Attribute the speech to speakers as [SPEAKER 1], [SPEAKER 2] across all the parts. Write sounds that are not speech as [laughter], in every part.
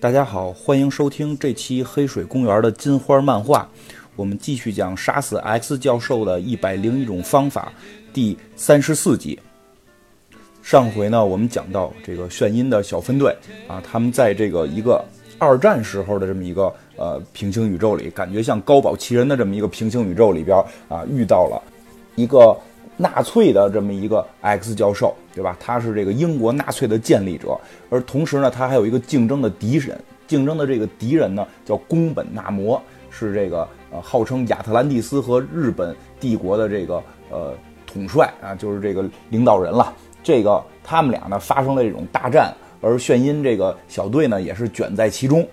[SPEAKER 1] 大家好，欢迎收听这期《黑水公园》的金花漫画。我们继续讲杀死 X 教授的一百零一种方法第三十四集。上回呢，我们讲到这个炫音的小分队啊，他们在这个一个二战时候的这么一个呃平行宇宙里，感觉像高保奇人的这么一个平行宇宙里边啊，遇到了一个纳粹的这么一个 X 教授，对吧？他是这个英国纳粹的建立者，而同时呢，他还有一个竞争的敌人，竞争的这个敌人呢叫宫本纳摩，是这个呃号称亚特兰蒂斯和日本帝国的这个呃统帅啊，就是这个领导人了。这个他们俩呢发生了这种大战，而炫音这个小队呢也是卷在其中。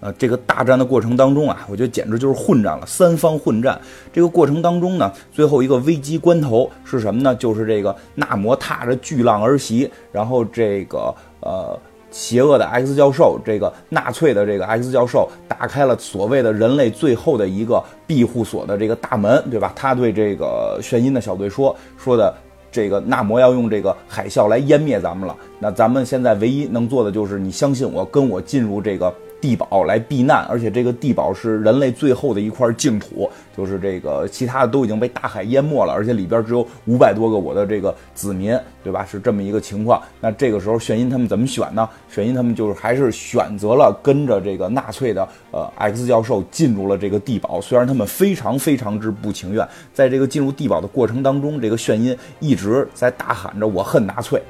[SPEAKER 1] 呃，这个大战的过程当中啊，我觉得简直就是混战了，三方混战。这个过程当中呢，最后一个危机关头是什么呢？就是这个纳摩踏着巨浪而袭，然后这个呃邪恶的 X 教授，这个纳粹的这个 X 教授打开了所谓的人类最后的一个庇护所的这个大门，对吧？他对这个眩音的小队说说的。这个纳摩要用这个海啸来湮灭咱们了，那咱们现在唯一能做的就是你相信我，跟我进入这个地堡来避难，而且这个地堡是人类最后的一块净土，就是这个其他的都已经被大海淹没了，而且里边只有五百多个我的这个子民，对吧？是这么一个情况。那这个时候炫音他们怎么选呢？炫音他们就是还是选择了跟着这个纳粹的呃 X 教授进入了这个地堡，虽然他们非常非常之不情愿，在这个进入地堡的过程当中，这个炫音一直在大喊着我恨纳粹。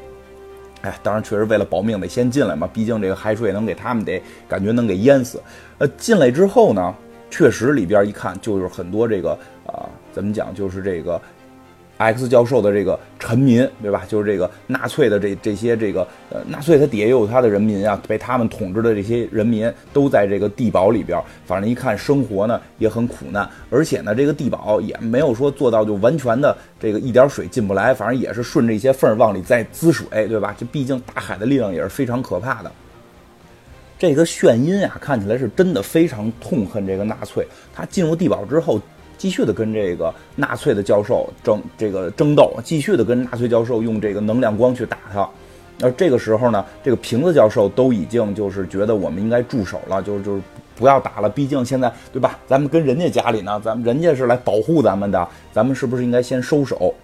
[SPEAKER 1] 哎，当然，确实为了保命得先进来嘛，毕竟这个海水能给他们得感觉能给淹死。呃，进来之后呢，确实里边一看就是很多这个啊，怎么讲，就是这个。X 教授的这个臣民，对吧？就是这个纳粹的这这些这个呃，纳粹他底下也有他的人民啊，被他们统治的这些人民都在这个地堡里边。反正一看生活呢也很苦难，而且呢这个地堡也没有说做到就完全的这个一点水进不来，反正也是顺着一些缝儿往里再滋水，对吧？这毕竟大海的力量也是非常可怕的。这个炫音啊，看起来是真的非常痛恨这个纳粹。他进入地堡之后。继续的跟这个纳粹的教授争这个争斗，继续的跟纳粹教授用这个能量光去打他。那这个时候呢，这个瓶子教授都已经就是觉得我们应该住手了，就是就是不要打了。毕竟现在对吧，咱们跟人家家里呢，咱们人家是来保护咱们的，咱们是不是应该先收手？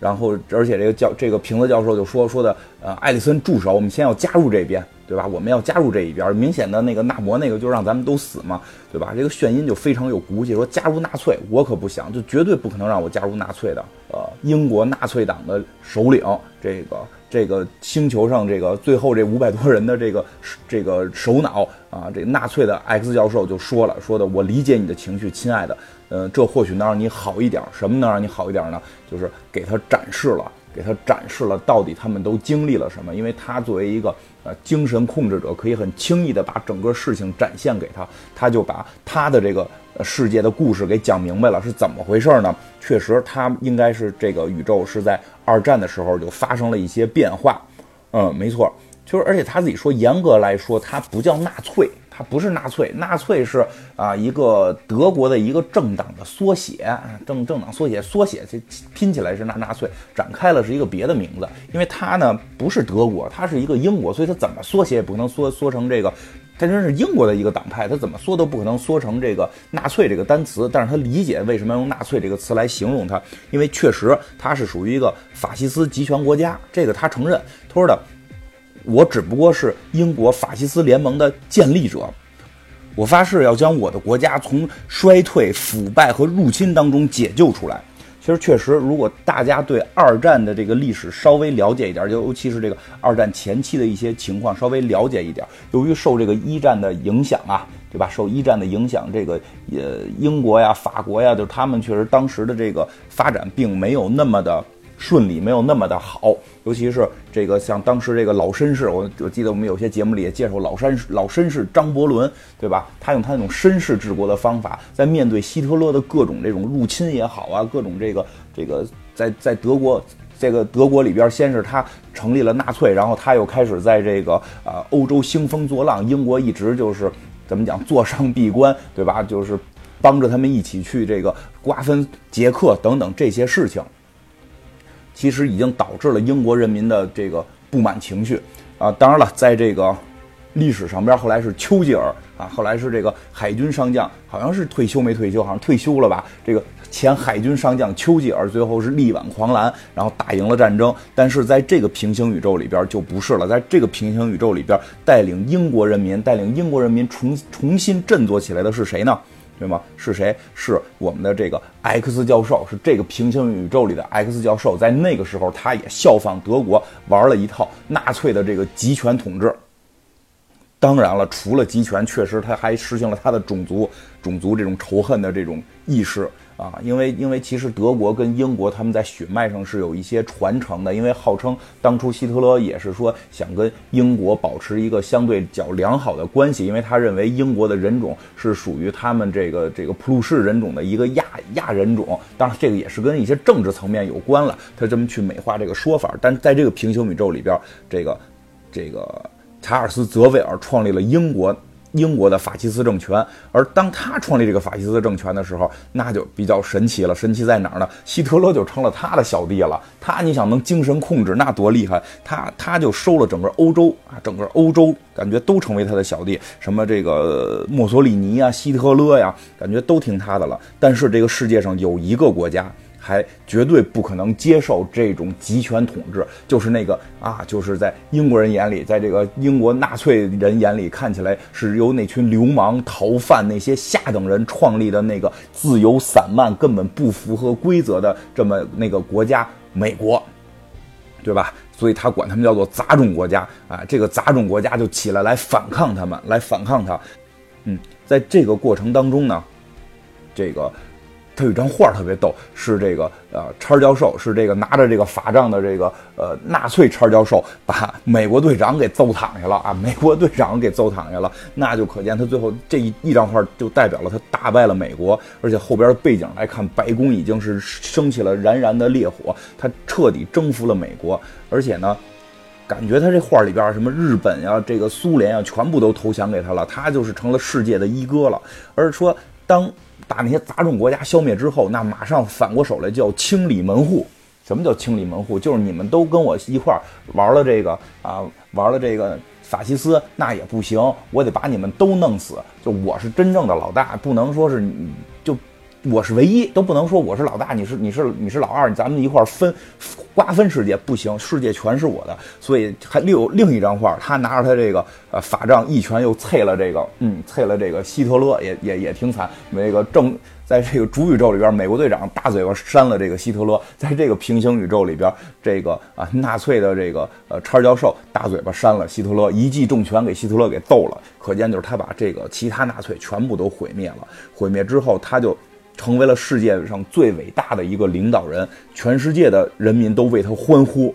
[SPEAKER 1] 然后，而且这个教这个瓶子教授就说说的，呃，艾利森助手，我们先要加入这边，对吧？我们要加入这一边。明显的那个纳摩那个就让咱们都死嘛，对吧？这个炫音就非常有骨气，说加入纳粹，我可不想，就绝对不可能让我加入纳粹的。呃，英国纳粹党的首领，这个这个星球上这个最后这五百多人的这个这个首脑啊，这纳粹的 X 教授就说了，说的我理解你的情绪，亲爱的。呃，这或许能让你好一点。什么能让你好一点呢？就是给他展示了，给他展示了到底他们都经历了什么。因为他作为一个呃精神控制者，可以很轻易的把整个事情展现给他，他就把他的这个世界的故事给讲明白了，是怎么回事呢？确实，他应该是这个宇宙是在二战的时候就发生了一些变化。嗯，没错，就是而且他自己说，严格来说，他不叫纳粹。它不是纳粹，纳粹是啊一个德国的一个政党的缩写，政政党缩写，缩写这拼起来是纳纳粹，展开了是一个别的名字，因为它呢不是德国，它是一个英国，所以它怎么缩写也不可能缩缩成这个，它真是英国的一个党派，它怎么缩都不可能缩成这个纳粹这个单词，但是他理解为什么要用纳粹这个词来形容它，因为确实它是属于一个法西斯集权国家，这个他承认，他说的。我只不过是英国法西斯联盟的建立者，我发誓要将我的国家从衰退、腐败和入侵当中解救出来。其实，确实，如果大家对二战的这个历史稍微了解一点，尤其是这个二战前期的一些情况稍微了解一点，由于受这个一战的影响啊，对吧？受一战的影响，这个呃英国呀、法国呀，就是他们确实当时的这个发展并没有那么的。顺利没有那么的好，尤其是这个像当时这个老绅士，我我记得我们有些节目里也介绍老绅士老绅士张伯伦，对吧？他用他那种绅士治国的方法，在面对希特勒的各种这种入侵也好啊，各种这个这个在在德国这个德国里边，先是他成立了纳粹，然后他又开始在这个啊欧洲兴风作浪，英国一直就是怎么讲坐上闭关，对吧？就是帮着他们一起去这个瓜分捷克等等这些事情。其实已经导致了英国人民的这个不满情绪啊！当然了，在这个历史上边后来是丘吉尔啊，后来是这个海军上将，好像是退休没退休，好像退休了吧？这个前海军上将丘吉尔最后是力挽狂澜，然后打赢了战争。但是在这个平行宇宙里边就不是了，在这个平行宇宙里边，带领英国人民，带领英国人民重重新振作起来的是谁呢？对吗？是谁？是我们的这个 X 教授，是这个平行宇宙里的 X 教授。在那个时候，他也效仿德国玩了一套纳粹的这个集权统治。当然了，除了集权，确实他还实行了他的种族、种族这种仇恨的这种意识。啊，因为因为其实德国跟英国他们在血脉上是有一些传承的，因为号称当初希特勒也是说想跟英国保持一个相对较良好的关系，因为他认为英国的人种是属于他们这个这个普鲁士人种的一个亚亚人种，当然这个也是跟一些政治层面有关了，他这么去美化这个说法，但在这个平行宇宙里边，这个这个查尔斯·泽维尔创立了英国。英国的法西斯政权，而当他创立这个法西斯政权的时候，那就比较神奇了。神奇在哪儿呢？希特勒就成了他的小弟了。他，你想能精神控制，那多厉害！他，他就收了整个欧洲啊，整个欧洲感觉都成为他的小弟。什么这个墨索里尼啊，希特勒呀，感觉都听他的了。但是这个世界上有一个国家。还绝对不可能接受这种集权统治，就是那个啊，就是在英国人眼里，在这个英国纳粹人眼里，看起来是由那群流氓、逃犯、那些下等人创立的那个自由散漫、根本不符合规则的这么那个国家——美国，对吧？所以他管他们叫做杂种国家啊。这个杂种国家就起来来反抗他们，来反抗他。嗯，在这个过程当中呢，这个。他有一张画特别逗，是这个呃，叉教授是这个拿着这个法杖的这个呃纳粹叉教授，把 [laughs] 美国队长给揍躺下了啊！美国队长给揍躺下了，那就可见他最后这一一张画就代表了他打败了美国，而且后边的背景来看，白宫已经是升起了燃燃的烈火，他彻底征服了美国，而且呢，感觉他这画里边什么日本呀、这个苏联啊，全部都投降给他了，他就是成了世界的一哥了。而说当。把那些杂种国家消灭之后，那马上反过手来就要清理门户。什么叫清理门户？就是你们都跟我一块儿玩了这个啊，玩了这个法西斯，那也不行，我得把你们都弄死。就我是真正的老大，不能说是你。我是唯一，都不能说我是老大，你是你是你是老二，咱们一块分瓜分世界不行，世界全是我的。所以还另有另一张画，他拿着他这个呃法杖一拳又啐了这个，嗯，啐了这个希特勒，也也也挺惨。那个正在这个主宇宙里边，美国队长大嘴巴扇了这个希特勒；在这个平行宇宙里边，这个啊纳粹的这个呃叉教授大嘴巴扇了希特勒，一记重拳给希特勒给揍了。可见就是他把这个其他纳粹全部都毁灭了。毁灭之后，他就。成为了世界上最伟大的一个领导人，全世界的人民都为他欢呼，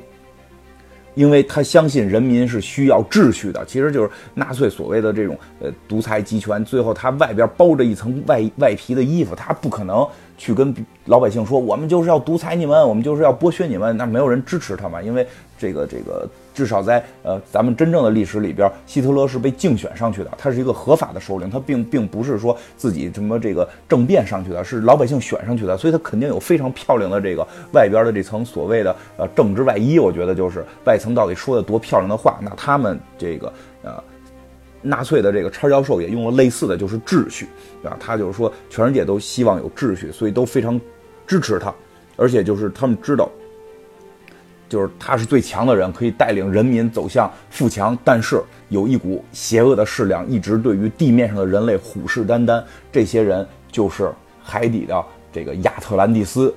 [SPEAKER 1] 因为他相信人民是需要秩序的。其实就是纳粹所谓的这种呃独裁集权，最后他外边包着一层外外皮的衣服，他不可能去跟老百姓说我们就是要独裁你们，我们就是要剥削你们，那没有人支持他嘛，因为这个这个。至少在呃咱们真正的历史里边，希特勒是被竞选上去的，他是一个合法的首领，他并并不是说自己什么这个政变上去的，是老百姓选上去的，所以他肯定有非常漂亮的这个外边的这层所谓的呃政治外衣。我觉得就是外层到底说的多漂亮的话，那他们这个呃纳粹的这个叉教授也用了类似的就是秩序，啊？他就是说全世界都希望有秩序，所以都非常支持他，而且就是他们知道。就是他是最强的人，可以带领人民走向富强，但是有一股邪恶的势量一直对于地面上的人类虎视眈眈。这些人就是海底的这个亚特兰蒂斯。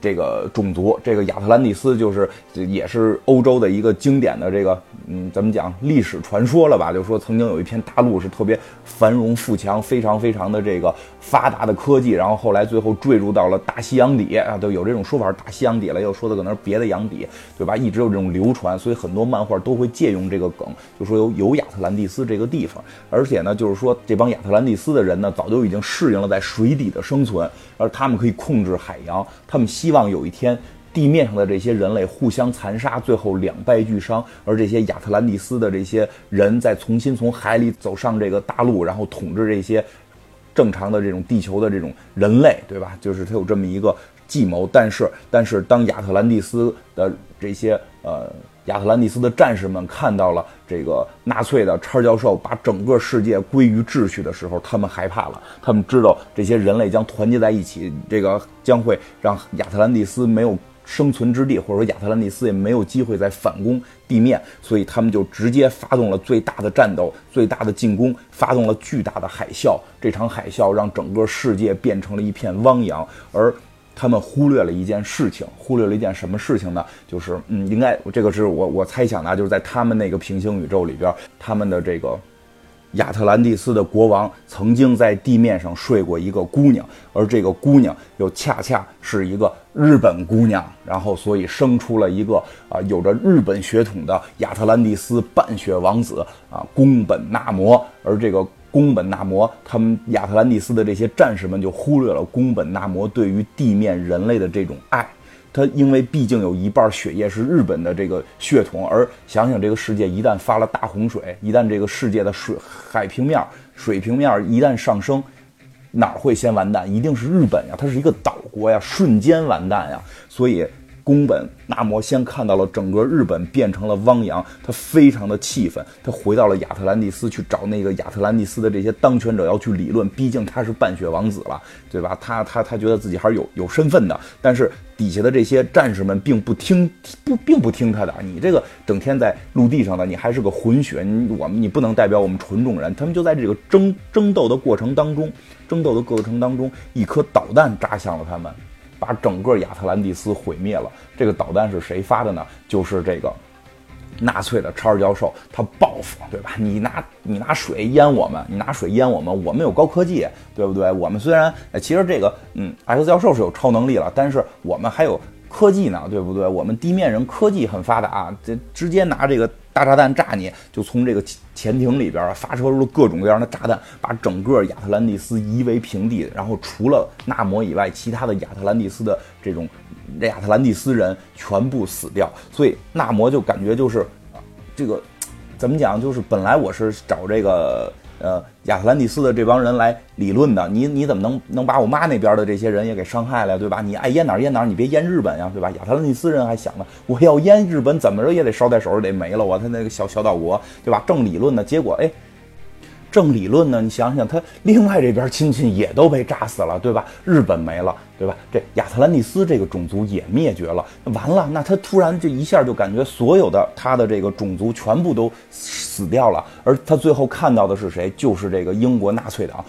[SPEAKER 1] 这个种族，这个亚特兰蒂斯就是也是欧洲的一个经典的这个，嗯，怎么讲历史传说了吧？就说曾经有一片大陆是特别繁荣富强，非常非常的这个发达的科技，然后后来最后坠入到了大西洋底啊，都有这种说法，大西洋底了，又说的可能是别的洋底，对吧？一直有这种流传，所以很多漫画都会借用这个梗，就说有有亚特兰蒂斯这个地方，而且呢，就是说这帮亚特兰蒂斯的人呢，早就已经适应了在水底的生存，而他们可以控制海洋，他们希望有一天，地面上的这些人类互相残杀，最后两败俱伤，而这些亚特兰蒂斯的这些人再重新从海里走上这个大陆，然后统治这些正常的这种地球的这种人类，对吧？就是他有这么一个计谋。但是，但是当亚特兰蒂斯的这些呃亚特兰蒂斯的战士们看到了这个纳粹的叉教授把整个世界归于秩序的时候，他们害怕了。他们知道这些人类将团结在一起，这个将会让亚特兰蒂斯没有生存之地，或者说亚特兰蒂斯也没有机会再反攻地面，所以他们就直接发动了最大的战斗、最大的进攻，发动了巨大的海啸。这场海啸让整个世界变成了一片汪洋，而。他们忽略了一件事情，忽略了一件什么事情呢？就是，嗯，应该这个是我我猜想的，就是在他们那个平行宇宙里边，他们的这个亚特兰蒂斯的国王曾经在地面上睡过一个姑娘，而这个姑娘又恰恰是一个日本姑娘，然后所以生出了一个啊有着日本血统的亚特兰蒂斯半血王子啊宫本纳摩，而这个。宫本纳摩，他们亚特兰蒂斯的这些战士们就忽略了宫本纳摩对于地面人类的这种爱。他因为毕竟有一半血液是日本的这个血统，而想想这个世界一旦发了大洪水，一旦这个世界的水海平面、水平面一旦上升，哪会先完蛋？一定是日本呀，它是一个岛国呀，瞬间完蛋呀。所以。宫本纳摩先看到了整个日本变成了汪洋，他非常的气愤，他回到了亚特兰蒂斯去找那个亚特兰蒂斯的这些当权者要去理论，毕竟他是半血王子了，对吧？他他他觉得自己还是有有身份的，但是底下的这些战士们并不听不并不听他的，你这个整天在陆地上的，你还是个混血，你我们你不能代表我们纯种人，他们就在这个争争斗的过程当中，争斗的过程当中，一颗导弹扎向了他们。把整个亚特兰蒂斯毁灭了。这个导弹是谁发的呢？就是这个纳粹的查尔教授，他报复，对吧？你拿你拿水淹我们，你拿水淹我们，我们有高科技，对不对？我们虽然其实这个嗯，X 教授是有超能力了，但是我们还有科技呢，对不对？我们地面人科技很发达，这直接拿这个。大炸弹炸你，就从这个潜艇里边发射出了各种各样的炸弹，把整个亚特兰蒂斯夷为平地。然后除了纳摩以外，其他的亚特兰蒂斯的这种亚特兰蒂斯人全部死掉。所以纳摩就感觉就是这个怎么讲？就是本来我是找这个。呃，亚特兰蒂斯的这帮人来理论的，你你怎么能能把我妈那边的这些人也给伤害了，对吧？你爱淹哪儿淹哪儿，你别淹日本呀，对吧？亚特兰蒂斯人还想呢，我要淹日本，怎么着也得捎带手得没了我，他那个小小岛国，对吧？正理论呢，结果哎。正理论呢？你想想，他另外这边亲戚也都被炸死了，对吧？日本没了，对吧？这亚特兰蒂斯这个种族也灭绝了，完了，那他突然这一下就感觉所有的他的这个种族全部都死掉了，而他最后看到的是谁？就是这个英国纳粹党，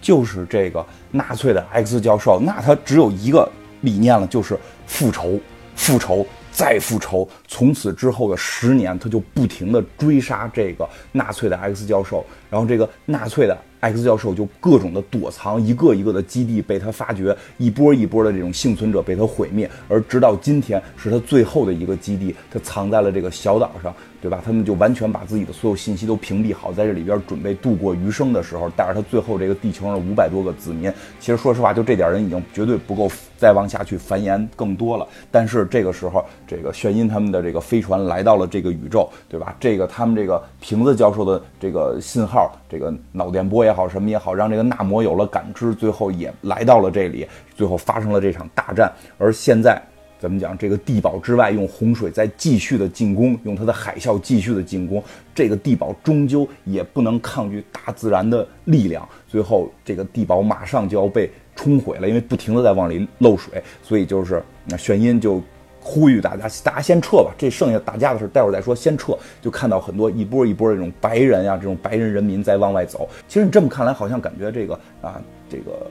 [SPEAKER 1] 就是这个纳粹的 X 教授。那他只有一个理念了，就是复仇，复仇。再复仇，从此之后的十年，他就不停地追杀这个纳粹的 X 教授，然后这个纳粹的。X 教授就各种的躲藏，一个一个的基地被他发掘，一波一波的这种幸存者被他毁灭，而直到今天是他最后的一个基地，他藏在了这个小岛上，对吧？他们就完全把自己的所有信息都屏蔽好，在这里边准备度过余生的时候，带着他最后这个地球上五百多个子民。其实说实话，就这点人已经绝对不够再往下去繁衍更多了。但是这个时候，这个炫音他们的这个飞船来到了这个宇宙，对吧？这个他们这个瓶子教授的这个信号，这个脑电波也好，什么也好，让这个纳摩有了感知，最后也来到了这里，最后发生了这场大战。而现在，怎么讲？这个地堡之外，用洪水在继续的进攻，用它的海啸继续的进攻。这个地堡终究也不能抗拒大自然的力量，最后这个地堡马上就要被冲毁了，因为不停的在往里漏水，所以就是那玄音就。呼吁大家，大家先撤吧。这剩下打架的事，待会儿再说。先撤，就看到很多一波一波这种白人呀，这种白人人民在往外走。其实你这么看来，好像感觉这个啊，这个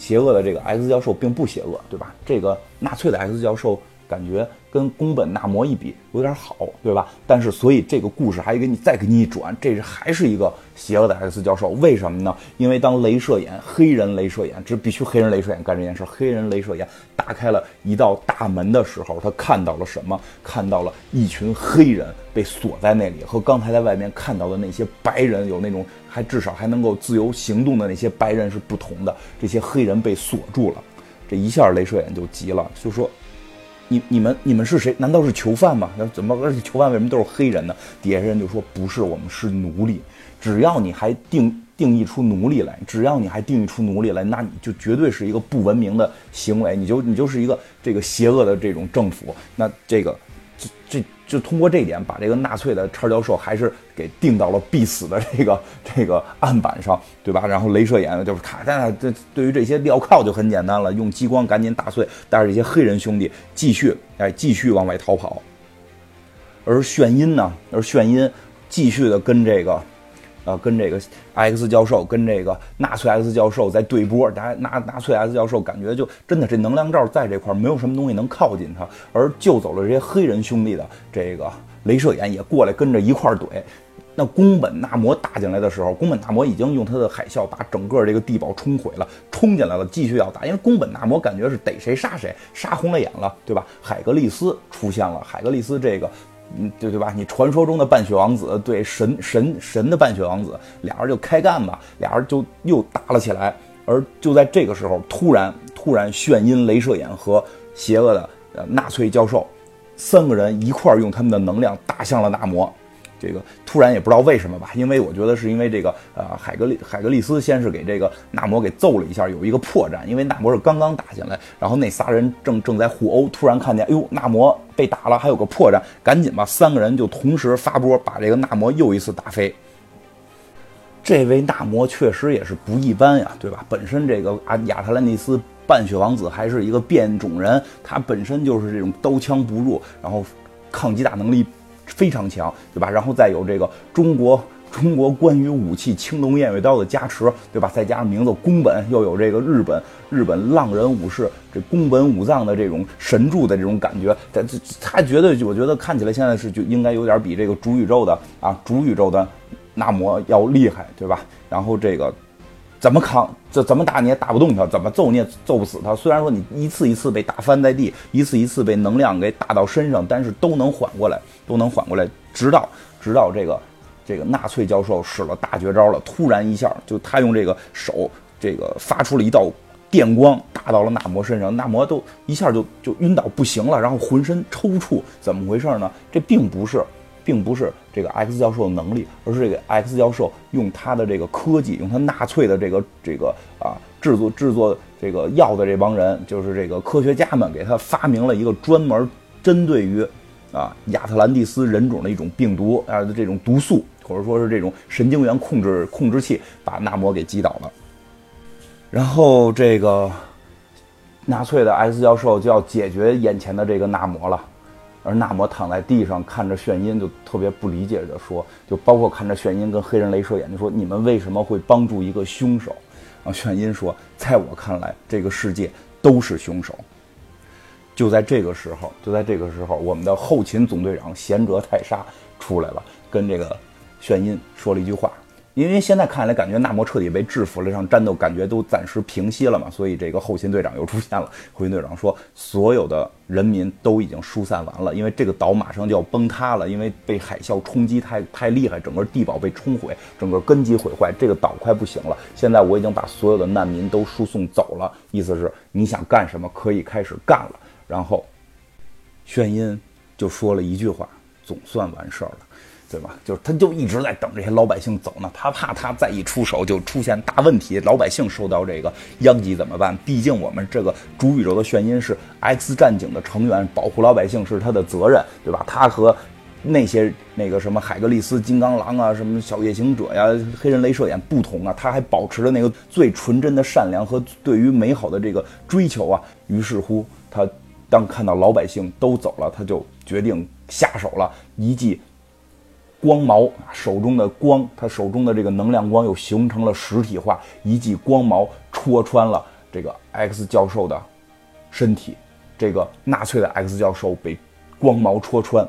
[SPEAKER 1] 邪恶的这个 X 教授并不邪恶，对吧？这个纳粹的 X 教授。感觉跟宫本纳摩一比有点好，对吧？但是所以这个故事还给你再给你一转，这是还是一个邪恶的 X 教授，为什么呢？因为当镭射眼黑人镭射眼，这必须黑人镭射眼干这件事。黑人镭射眼打开了一道大门的时候，他看到了什么？看到了一群黑人被锁在那里，和刚才在外面看到的那些白人有那种还至少还能够自由行动的那些白人是不同的。这些黑人被锁住了，这一下镭射眼就急了，就说。你你们你们是谁？难道是囚犯吗？那怎么而且囚犯为什么都是黑人呢？底下人就说不是，我们是奴隶。只要你还定定义出奴隶来，只要你还定义出奴隶来，那你就绝对是一个不文明的行为，你就你就是一个这个邪恶的这种政府。那这个这这就通过这一点，把这个纳粹的叉教授还是给定到了必死的这个这个案板上，对吧？然后镭射眼就是卡在那，这对于这些镣铐就很简单了，用激光赶紧打碎，带着这些黑人兄弟继续哎继续往外逃跑。而炫音呢，而炫音继续的跟这个。呃，跟这个 X 教授，跟这个纳粹 X 教授在对波，拿纳纳粹 X 教授感觉就真的这能量罩在这块没有什么东西能靠近他，而救走了这些黑人兄弟的这个镭射眼也过来跟着一块怼。那宫本纳摩打进来的时候，宫本纳摩已经用他的海啸把整个这个地堡冲毁了，冲进来了，继续要打。因为宫本纳摩感觉是逮谁杀谁，杀红了眼了，对吧？海格力斯出现了，海格力斯这个。嗯，对对吧？你传说中的半血王子对神神神的半血王子，俩人就开干吧，俩人就又打了起来。而就在这个时候，突然突然，炫音、镭射眼和邪恶的纳粹教授三个人一块儿用他们的能量打向了纳摩。这个突然也不知道为什么吧，因为我觉得是因为这个呃海格力海格力斯先是给这个纳摩给揍了一下，有一个破绽，因为纳摩是刚刚打进来，然后那仨人正正在互殴，突然看见，哎呦，纳摩被打了，还有个破绽，赶紧吧，三个人就同时发波，把这个纳摩又一次打飞。这位纳摩确实也是不一般呀，对吧？本身这个啊亚特兰蒂斯半血王子还是一个变种人，他本身就是这种刀枪不入，然后抗击打能力。非常强，对吧？然后再有这个中国中国关于武器青龙偃月刀的加持，对吧？再加上名字宫本，又有这个日本日本浪人武士这宫本武藏的这种神助的这种感觉，他他绝对，我觉得看起来现在是就应该有点比这个主宇宙的啊主宇宙的纳摩要厉害，对吧？然后这个。怎么扛？这怎么打你也打不动他，怎么揍你也揍不死他。虽然说你一次一次被打翻在地，一次一次被能量给打到身上，但是都能缓过来，都能缓过来。直到直到这个这个纳粹教授使了大绝招了，突然一下就他用这个手这个发出了一道电光，打到了纳摩身上，纳摩都一下就就晕倒不行了，然后浑身抽搐。怎么回事呢？这并不是。并不是这个 X 教授的能力，而是这个 X 教授用他的这个科技，用他纳粹的这个这个啊制作制作这个药的这帮人，就是这个科学家们给他发明了一个专门针对于啊亚特兰蒂斯人种的一种病毒啊这种毒素，或者说是这种神经元控制控制器，把纳摩给击倒了。然后这个纳粹的 X 教授就要解决眼前的这个纳摩了。而纳摩躺在地上看着炫音，就特别不理解的说，就包括看着炫音跟黑人镭射眼，就说你们为什么会帮助一个凶手？啊，炫音说，在我看来，这个世界都是凶手。就在这个时候，就在这个时候，我们的后勤总队长贤哲泰沙出来了，跟这个炫音说了一句话。因为现在看来，感觉纳摩彻底被制服了，这场战斗感觉都暂时平息了嘛，所以这个后勤队长又出现了。[laughs] 后勤队长说，所有的人民都已经疏散完了，因为这个岛马上就要崩塌了，因为被海啸冲击太太厉害，整个地堡被冲毁，整个根基毁坏，这个岛快不行了。现在我已经把所有的难民都输送走了，意思是你想干什么可以开始干了。然后，炫音就说了一句话，总算完事儿了。对吧？就是他，就一直在等这些老百姓走呢。他怕他再一出手就出现大问题，老百姓受到这个殃及怎么办？毕竟我们这个主宇宙的眩晕是 X 战警的成员，保护老百姓是他的责任，对吧？他和那些那个什么海格力斯、金刚狼啊、什么小夜行者呀、黑人镭射眼不同啊，他还保持着那个最纯真的善良和对于美好的这个追求啊。于是乎，他当看到老百姓都走了，他就决定下手了，一记。光矛手中的光，他手中的这个能量光又形成了实体化，一记光矛戳穿了这个 X 教授的身体，这个纳粹的 X 教授被光矛戳穿。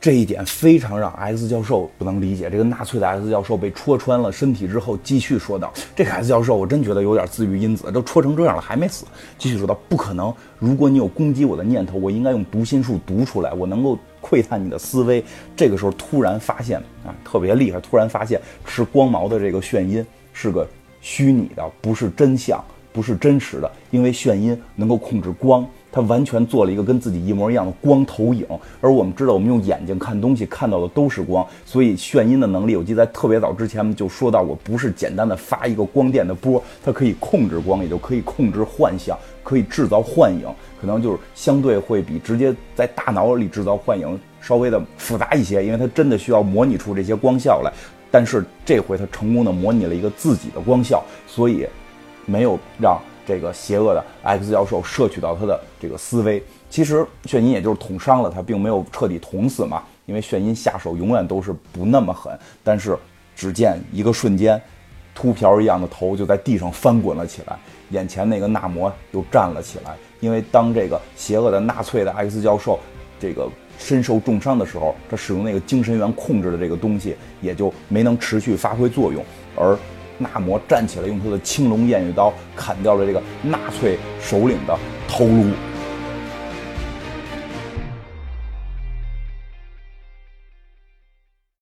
[SPEAKER 1] 这一点非常让 X 教授不能理解。这个纳粹的 X 教授被戳穿了身体之后，继续说道：“这个 X 教授，我真觉得有点自愈因子，都戳成这样了还没死。”继续说道：“不可能！如果你有攻击我的念头，我应该用读心术读出来，我能够窥探你的思维。”这个时候突然发现啊，特别厉害！突然发现吃光毛的这个眩音是个虚拟的，不是真相，不是真实的，因为眩音能够控制光。他完全做了一个跟自己一模一样的光投影，而我们知道，我们用眼睛看东西看到的都是光，所以眩音的能力，我记得在特别早之前就说到过，不是简单的发一个光电的波，它可以控制光，也就可以控制幻象，可以制造幻影，可能就是相对会比直接在大脑里制造幻影稍微的复杂一些，因为它真的需要模拟出这些光效来。但是这回他成功的模拟了一个自己的光效，所以没有让这个邪恶的 X 教授摄取到他的这个思维。其实炫音也就是捅伤了他，并没有彻底捅死嘛，因为炫音下手永远都是不那么狠。但是只见一个瞬间。秃瓢一样的头就在地上翻滚了起来，眼前那个纳摩又站了起来。因为当这个邪恶的纳粹的 X 教授这个身受重伤的时候，他使用那个精神源控制的这个东西也就没能持续发挥作用。而纳摩站起来，用他的青龙偃月刀砍掉了这个纳粹首领的头颅。